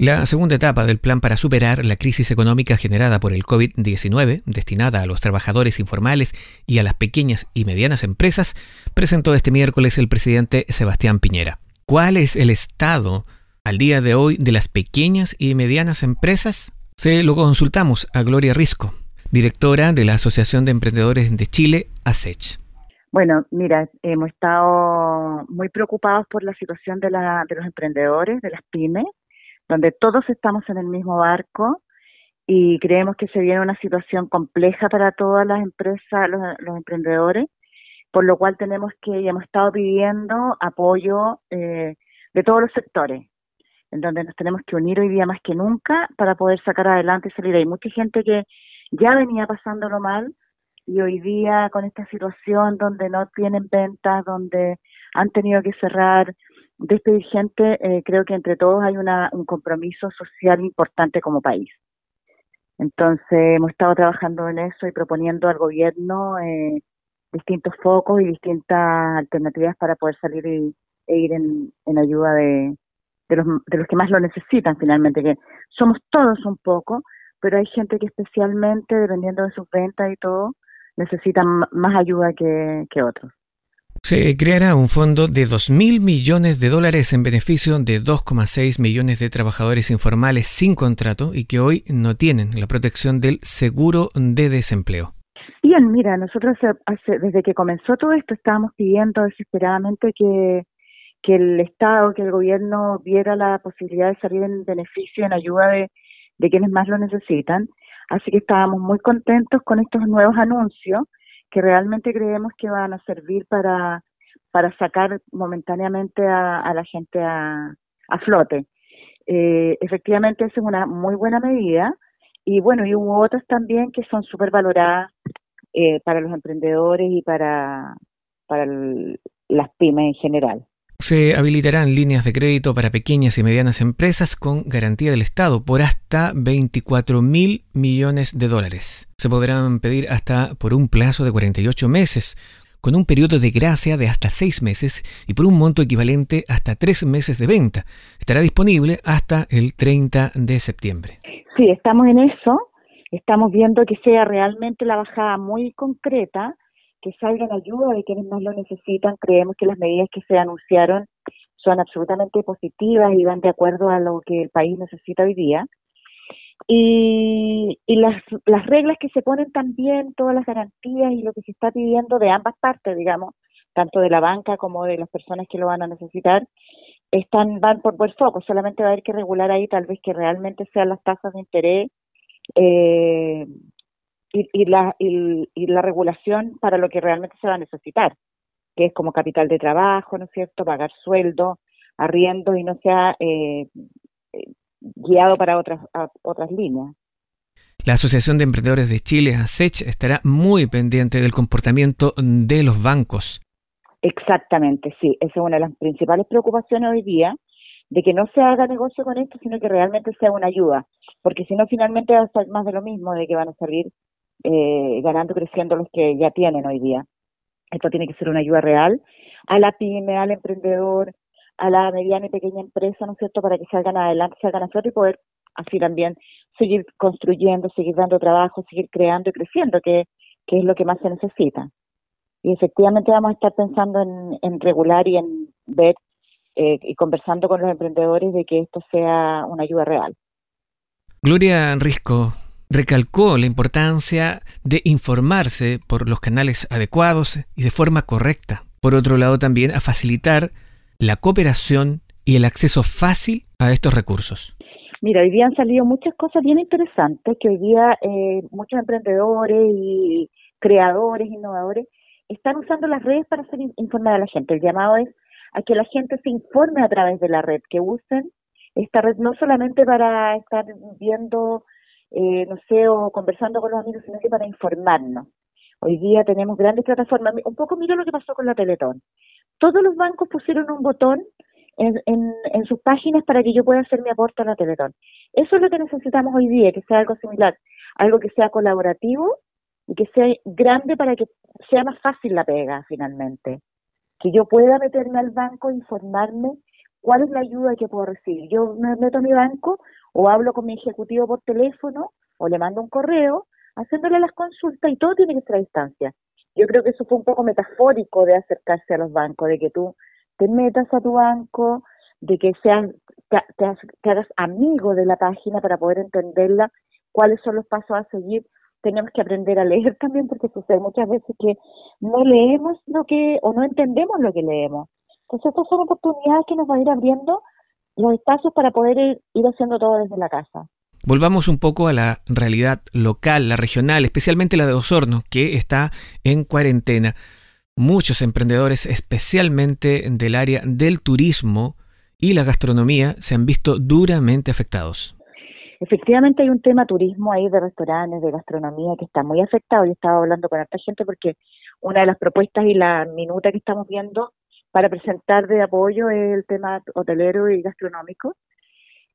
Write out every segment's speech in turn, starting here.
La segunda etapa del plan para superar la crisis económica generada por el COVID-19, destinada a los trabajadores informales y a las pequeñas y medianas empresas, presentó este miércoles el presidente Sebastián Piñera. ¿Cuál es el estado al día de hoy de las pequeñas y medianas empresas? Se lo consultamos a Gloria Risco, directora de la Asociación de Emprendedores de Chile, ASECH. Bueno, mira, hemos estado muy preocupados por la situación de, de los emprendedores, de las pymes, donde todos estamos en el mismo barco y creemos que se viene una situación compleja para todas las empresas, los, emprendedores, por lo cual tenemos que y hemos estado pidiendo apoyo eh, de todos los sectores, en donde nos tenemos que unir hoy día más que nunca para poder sacar adelante y salir. Hay mucha gente que ya venía pasándolo mal y hoy día con esta situación donde no tienen ventas, donde han tenido que cerrar, despedir gente, eh, creo que entre todos hay una, un compromiso social importante como país. Entonces hemos estado trabajando en eso y proponiendo al gobierno eh, distintos focos y distintas alternativas para poder salir y, e ir en, en ayuda de, de, los, de los que más lo necesitan finalmente, que somos todos un poco, pero hay gente que especialmente, dependiendo de sus ventas y todo, necesitan más ayuda que, que otros. Se creará un fondo de 2.000 millones de dólares en beneficio de 2,6 millones de trabajadores informales sin contrato y que hoy no tienen la protección del seguro de desempleo. Bien, mira, nosotros hace, desde que comenzó todo esto estábamos pidiendo desesperadamente que, que el Estado, que el gobierno viera la posibilidad de salir en beneficio, en ayuda de, de quienes más lo necesitan. Así que estábamos muy contentos con estos nuevos anuncios que realmente creemos que van a servir para, para sacar momentáneamente a, la gente a, flote. Eh, efectivamente, esa es una muy buena medida y bueno, y hubo otras también que son súper valoradas eh, para los emprendedores y para, para las pymes en general. Se habilitarán líneas de crédito para pequeñas y medianas empresas con garantía del Estado por hasta 24 mil millones de dólares. Se podrán pedir hasta por un plazo de 48 meses, con un periodo de gracia de hasta 6 meses y por un monto equivalente hasta 3 meses de venta. Estará disponible hasta el 30 de septiembre. Sí, estamos en eso. Estamos viendo que sea realmente la bajada muy concreta que salgan ayuda de quienes más lo necesitan. Creemos que las medidas que se anunciaron son absolutamente positivas y van de acuerdo a lo que el país necesita hoy día. Y, y las, las reglas que se ponen también, todas las garantías y lo que se está pidiendo de ambas partes, digamos, tanto de la banca como de las personas que lo van a necesitar, están van por buen foco. Solamente va a haber que regular ahí tal vez que realmente sean las tasas de interés eh, y, la, y, la regulación para lo que realmente se va a necesitar, que es como capital de trabajo, ¿no es cierto?, pagar sueldo, arriendo y no sea eh, eh, guiado para otras, otras líneas. La Asociación de Emprendedores de Chile, ASECH, estará muy pendiente del comportamiento de los bancos. Exactamente, sí. Esa es una de las principales preocupaciones hoy día, de que no se haga negocio con esto, sino que realmente sea una ayuda. Porque si no, finalmente va a ser más de lo mismo, de que van a salir eh, ganando, creciendo los que ya tienen hoy día. Esto tiene que ser una ayuda real a la pyme, al emprendedor, a la mediana y pequeña empresa, ¿no es cierto?, para que salgan adelante, salgan a flote y poder así también seguir construyendo, seguir dando trabajo, seguir creando y creciendo, que, es lo que más se necesita. Y efectivamente vamos a estar pensando en, en regular y en ver eh, y conversando con los emprendedores de que esto sea una ayuda real. Gloria Risco, recalcó la importancia de informarse por los canales adecuados y de forma correcta. Por otro lado, también a facilitar la cooperación y el acceso fácil a estos recursos. Mira, hoy día han salido muchas cosas bien interesantes que hoy día eh, muchos emprendedores y creadores, innovadores, están usando las redes para hacer informar a la gente. El llamado es a que la gente se informe a través de la red, que usen esta red no solamente para estar viendo eh, no sé, o conversando con los amigos, sino que para informarnos. Hoy día tenemos grandes plataformas. Un poco mira lo que pasó con la Teletón. Todos los bancos pusieron un botón en, en, sus páginas para que yo pueda hacer mi aporte a la Teletón. Eso es lo que necesitamos hoy día, que sea algo similar, algo que sea colaborativo y que sea grande para que sea más fácil la pega finalmente. Que yo pueda meterme al banco, informarme ¿Cuál es la ayuda que puedo recibir? Yo me meto a mi banco o hablo con mi ejecutivo por teléfono o le mando un correo haciéndole las consultas y todo tiene que ser a distancia. Yo creo que eso fue un poco metafórico de acercarse a los bancos, de que tú te metas a tu banco, de que seas, te, hagas amigo de la página para poder entenderla, cuáles son los pasos a seguir. Tenemos que aprender a leer también porque sucede muchas veces que no leemos lo que o no entendemos lo que leemos. Entonces estas son oportunidades que nos van a ir abriendo los espacios para poder ir haciendo todo desde la casa. Volvamos un poco a la realidad local, la regional, especialmente la de Osorno, que está en cuarentena. Muchos emprendedores, especialmente del área del turismo y la gastronomía, se han visto duramente afectados. Efectivamente hay un tema turismo ahí de restaurantes, de gastronomía que está muy afectado. Yo estaba hablando con esta gente porque una de las propuestas y la minuta que estamos viendo para presentar de apoyo es el tema hotelero y gastronómico.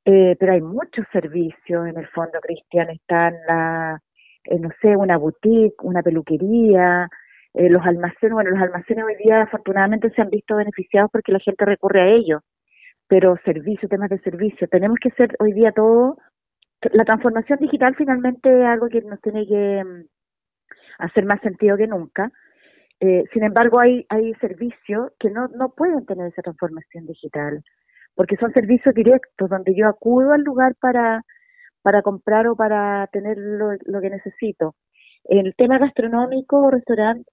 Eh, pero hay muchos servicios en el fondo, Cristian. Están, la, eh, no sé, una boutique, una peluquería, eh, los almacenes. Bueno, los almacenes hoy día afortunadamente se han visto beneficiados porque la gente recurre a ellos. Pero servicio, temas de servicio. Tenemos que hacer hoy día todo. La transformación digital finalmente es algo que nos tiene que mm, hacer más sentido que nunca. Sin embargo, hay, hay servicios que no, no pueden tener esa transformación digital porque son servicios directos donde yo acudo al lugar para, para comprar o para tener lo, que necesito. El tema gastronómico o restaurante,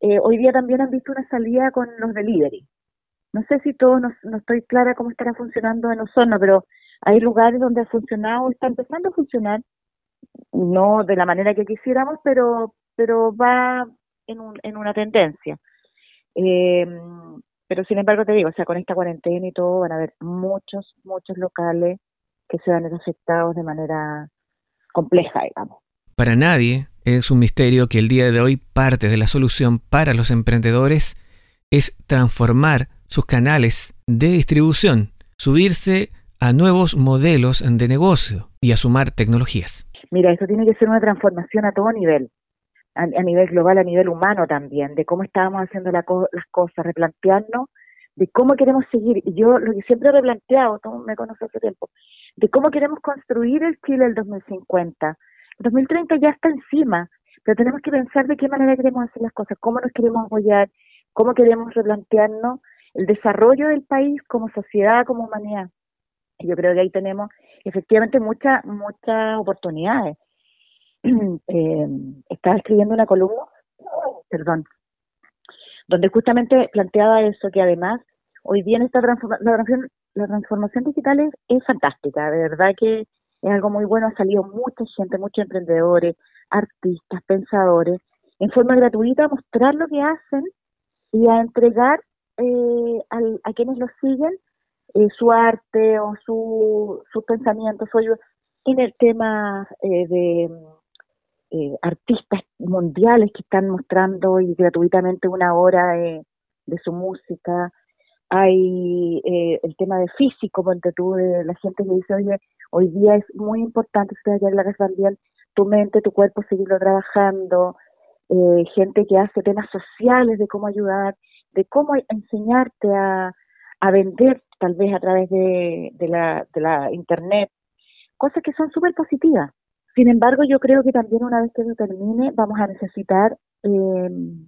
eh, hoy día también han visto una salida con los delivery. No sé si todo, no, no estoy clara cómo estará funcionando en Osorno, pero hay lugares donde ha funcionado, está empezando a funcionar, no de la manera que quisiéramos, pero, pero va en, un, en una tendencia. Eh, pero sin embargo te digo, o sea, con esta cuarentena y todo van a haber muchos, muchos locales que se van a ver afectados de manera compleja, digamos. Para nadie es un misterio que el día de hoy parte de la solución para los emprendedores es transformar sus canales de distribución, subirse a nuevos modelos de negocio y a sumar tecnologías. Mira, eso tiene que ser una transformación a todo nivel a, nivel global, a nivel humano también, de cómo estábamos haciendo las cosas, replantearnos de cómo queremos seguir. Y yo lo que siempre he replanteado, tú me conoces hace tiempo, de cómo queremos construir el Chile del 2050. El 2030 ya está encima, pero tenemos que pensar de qué manera queremos hacer las cosas, cómo nos queremos apoyar, cómo queremos replantearnos el desarrollo del país como sociedad, como humanidad. Y yo creo que ahí tenemos efectivamente muchas muchas oportunidades. eh, estaba escribiendo una columna, perdón, donde justamente planteaba eso, que además hoy día esta transformación, la transformación digital es, es, fantástica, de verdad que es algo muy bueno, ha salido mucha gente, muchos emprendedores, artistas, pensadores, en forma gratuita a mostrar lo que hacen y a entregar eh, a quienes lo siguen eh, su arte o su, sus pensamientos. En el tema eh, de eh, artistas mundiales que están mostrando y gratuitamente una hora de, su música. Hay eh, el tema de físico, tú, de la gente que dice, oye, hoy día es muy importante, ustedes ya en la casa también, tu mente, tu cuerpo, seguirlo trabajando. Eh, gente que hace temas sociales de cómo ayudar, de cómo enseñarte a, vender tal vez a través de, de, la, de la internet, cosas que son súper positivas. Sin embargo, yo creo que también una vez que eso termine, vamos a necesitar em,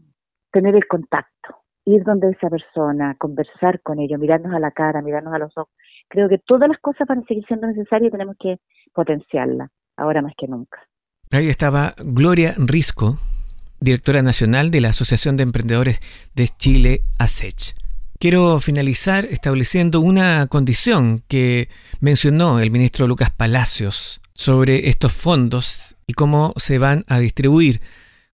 tener el contacto, ir donde esa persona, conversar con ellos, mirarnos a la cara, mirarnos a los ojos. Creo que todas las cosas van a seguir siendo necesarias y tenemos que potenciarlas, ahora más que nunca. Ahí estaba Gloria Risco, directora nacional de la Asociación de Emprendedores de Chile, ASECH. Quiero finalizar estableciendo una condición que mencionó el ministro Lucas Palacios sobre estos fondos y cómo se van a distribuir.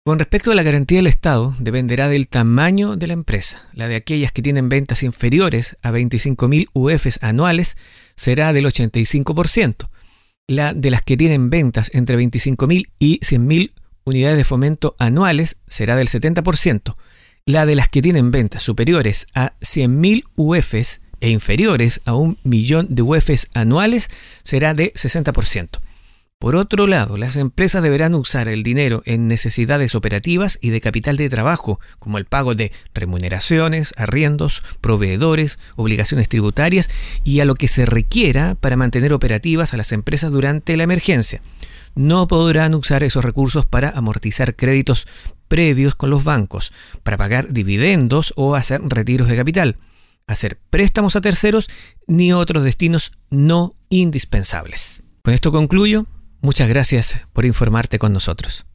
Con respecto a la garantía del Estado, dependerá del tamaño de la empresa. La de aquellas que tienen ventas inferiores a 25.000 UFs anuales será del 85%. La de las que tienen ventas entre 25.000 y 100.000 unidades de fomento anuales será del 70%. La de las que tienen ventas superiores a 100.000 UFs e inferiores a un millón de UFs anuales será de 60%. Por otro lado, las empresas deberán usar el dinero en necesidades operativas y de capital de trabajo, como el pago de remuneraciones, arriendos, proveedores, obligaciones tributarias y a lo que se requiera para mantener operativas a las empresas durante la emergencia. No podrán usar esos recursos para amortizar créditos previos con los bancos, para pagar dividendos o hacer retiros de capital, hacer préstamos a terceros ni otros destinos no indispensables. Con esto concluyo. Muchas gracias por informarte con nosotros.